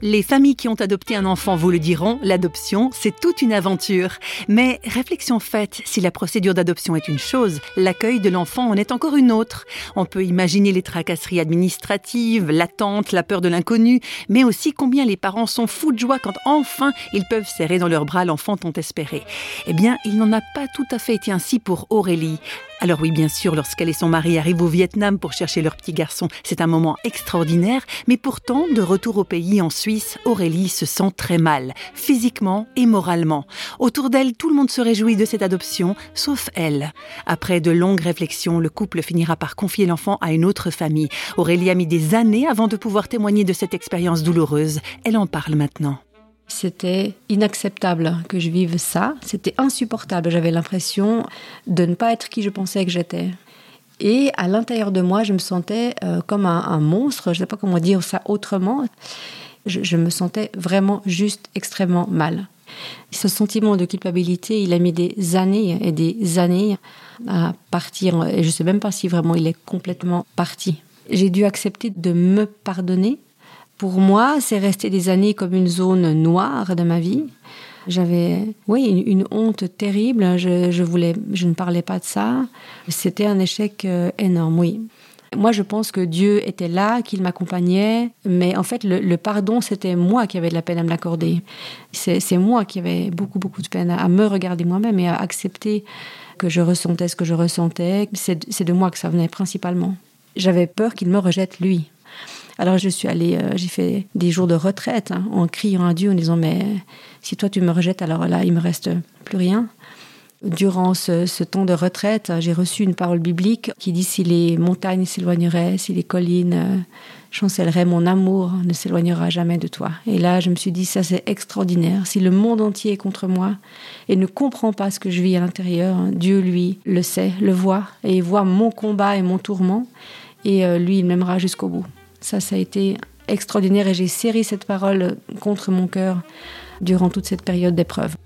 Les familles qui ont adopté un enfant vous le diront, l'adoption, c'est toute une aventure. Mais réflexion faite, si la procédure d'adoption est une chose, l'accueil de l'enfant en est encore une autre. On peut imaginer les tracasseries administratives, l'attente, la peur de l'inconnu, mais aussi combien les parents sont fous de joie quand enfin ils peuvent serrer dans leurs bras l'enfant tant espéré. Eh bien, il n'en a pas tout à fait été ainsi pour Aurélie. Alors oui, bien sûr, lorsqu'elle et son mari arrivent au Vietnam pour chercher leur petit garçon, c'est un moment extraordinaire, mais pourtant, de retour au pays en Suisse, Aurélie se sent très mal, physiquement et moralement. Autour d'elle, tout le monde se réjouit de cette adoption, sauf elle. Après de longues réflexions, le couple finira par confier l'enfant à une autre famille. Aurélie a mis des années avant de pouvoir témoigner de cette expérience douloureuse. Elle en parle maintenant. C'était inacceptable que je vive ça. C'était insupportable. J'avais l'impression de ne pas être qui je pensais que j'étais. Et à l'intérieur de moi, je me sentais euh, comme un, monstre. Je ne sais pas comment dire ça autrement. Je, me sentais vraiment juste extrêmement mal. Ce sentiment de culpabilité, il a mis des années et des années à partir. Et je ne sais même pas si vraiment il est complètement parti. J'ai dû accepter de me pardonner pour moi, c'est resté des années comme une zone noire de ma vie. J'avais, oui, une, honte terrible. Je, voulais, je ne parlais pas de ça. C'était un échec euh, énorme, oui. Moi, je pense que Dieu était là, qu'il m'accompagnait, mais en fait, le, pardon, c'était moi qui avais de la peine à me l'accorder. C'est moi qui avais beaucoup, beaucoup de peine à me regarder moi-même et à accepter que je ressentais ce que je ressentais. C'est de moi que ça venait principalement. J'avais peur qu'il me rejette, lui. Alors je suis allée, euh, j'ai fait des jours de retraite hein, en criant à Dieu en disant mais si toi tu me rejettes alors là il me reste plus rien. Durant ce, temps de retraite, j'ai reçu une parole biblique qui dit si les montagnes s'éloigneraient, si les collines euh, chancelleraient, mon amour ne s'éloignera jamais de toi. Et là, je me suis dit, ça c'est extraordinaire. Si le monde entier est contre moi et ne comprend pas ce que je vis à l'intérieur, Dieu, lui, le sait, le voit, et voit mon combat et mon tourment, et euh, lui, il m'aimera jusqu'au bout. Ça, ça a été extraordinaire et j'ai serré cette parole contre mon cœur durant toute cette période d'épreuve.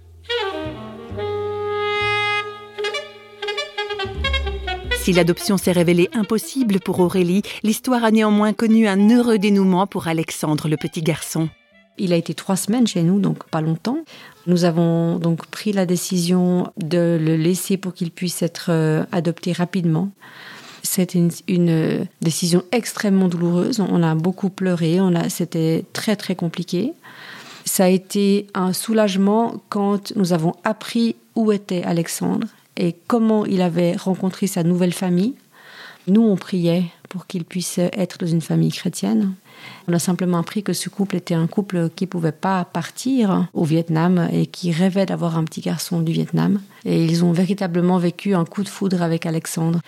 Si l'adoption s'est révélée impossible pour Aurélie, l'histoire a néanmoins connu un heureux dénouement pour Alexandre, le petit garçon. Il a été trois semaines chez nous, donc pas longtemps. Nous avons donc pris la décision de le laisser pour qu'il puisse être euh, adopté rapidement. C'était une, décision extrêmement douloureuse. On a beaucoup pleuré. On a, c'était très très compliqué. Ça a été un soulagement quand nous avons appris où était Alexandre et comment il avait rencontré sa nouvelle famille. Nous, on priait pour qu'il puisse être dans une famille chrétienne. On a simplement appris que ce couple était un couple qui ne pouvait pas partir au Vietnam et qui rêvait d'avoir un petit garçon du Vietnam. Et ils ont véritablement vécu un coup de foudre avec Alexandre.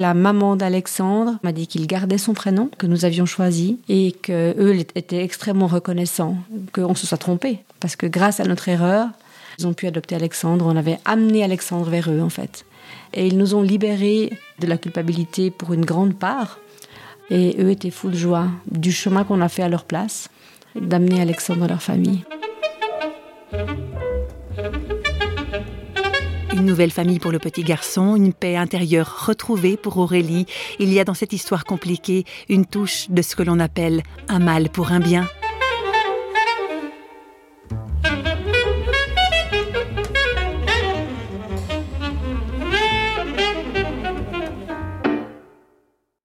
La maman d'Alexandre m'a dit qu'il gardait son prénom que nous avions choisi et qu'eux étaient extrêmement reconnaissants qu'on se soit trompé. Parce que grâce à notre erreur, ils ont pu adopter Alexandre. On avait amené Alexandre vers eux, en fait. Et ils nous ont libérés de la culpabilité pour une grande part. Et eux étaient fous de joie du chemin qu'on a fait à leur place, d'amener Alexandre dans leur famille. Une nouvelle famille pour le petit garçon, une paix intérieure retrouvée pour Aurélie. Il y a dans cette histoire compliquée une touche de ce que l'on appelle un mal pour un bien.